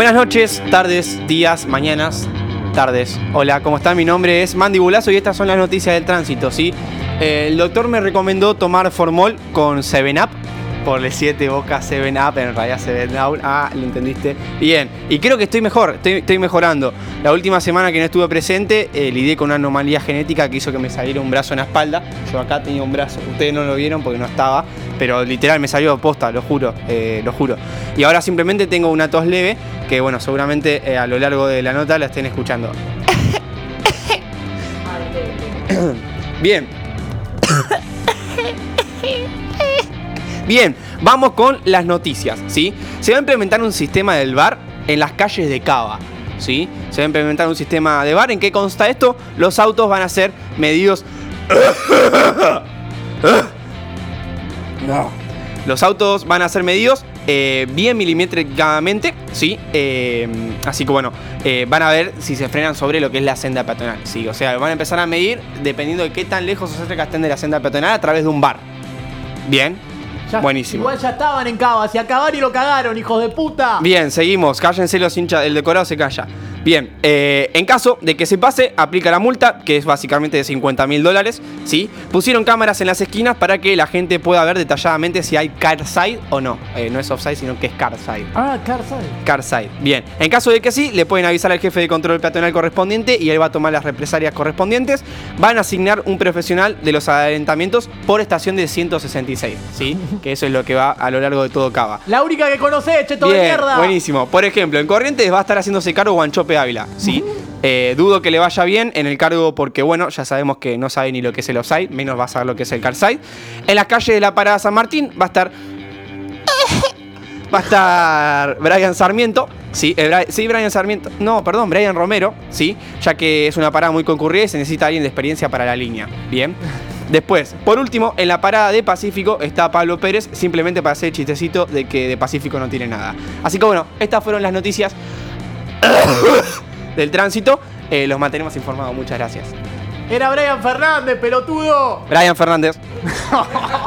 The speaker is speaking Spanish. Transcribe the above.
Buenas noches, tardes, días, mañanas, tardes. Hola, ¿cómo están? Mi nombre es Mandy Bulazo y estas son las noticias del tránsito, ¿sí? Eh, el doctor me recomendó tomar Formol con 7-Up por el 7 Boca 7 Up, en realidad 7 Down. Ah, lo entendiste. Bien, y creo que estoy mejor, estoy, mejorando. La última semana que no estuve presente, eh, lidié con una anomalía genética que hizo que me saliera un brazo en la espalda. Yo acá tenía un brazo, ustedes no lo vieron porque no estaba, pero literal me salió posta, lo juro, eh, lo juro. Y ahora simplemente tengo una tos leve que, bueno, seguramente eh, a lo largo de la nota la estén escuchando. Bien. Bien, vamos con las noticias, ¿sí? Se va a implementar un sistema del bar en las calles de Cava, ¿sí? Se va a implementar un sistema de bar. ¿En qué consta esto? Los autos van a ser medidos... Los autos van a ser medidos eh, bien milimétricamente, ¿sí? Eh, así que bueno, eh, van a ver si se frenan sobre lo que es la senda peatonal, ¿sí? O sea, van a empezar a medir dependiendo de qué tan lejos o cerca estén de la senda peatonal a través de un bar. Bien, Buenísimo. Igual ya estaban en Cava, se acabaron y lo cagaron, hijos de puta. Bien, seguimos. Cállense los hinchas, el decorado se calla. Bien, eh, en caso de que se pase, aplica la multa, que es básicamente de 50 mil dólares. ¿sí? Pusieron cámaras en las esquinas para que la gente pueda ver detalladamente si hay car side o no. Eh, no es offside, sino que es car side. Ah, car side. Car side. Bien, en caso de que sí, le pueden avisar al jefe de control peatonal correspondiente y él va a tomar las represalias correspondientes. Van a asignar un profesional de los adelantamientos por estación de 166, ¿sí? que eso es lo que va a lo largo de todo Cava. La única que conoce, che, todo mierda. Buenísimo. Por ejemplo, en Corrientes va a estar haciéndose cargo Ávila, ¿sí? Eh, dudo que le vaya bien en el cargo porque, bueno, ya sabemos que no sabe ni lo que es el offside, menos va a saber lo que es el carside. En la calle de la Parada San Martín va a estar... Va a estar Brian Sarmiento, sí, eh, sí, Brian Sarmiento, no, perdón, Brian Romero, sí, ya que es una parada muy concurrida y se necesita alguien de experiencia para la línea. Bien. Después, por último, en la parada de Pacífico está Pablo Pérez, simplemente para hacer el chistecito de que de Pacífico no tiene nada. Así que bueno, estas fueron las noticias del tránsito. Eh, los mantenemos informados. Muchas gracias. Era Brian Fernández, pelotudo. Brian Fernández.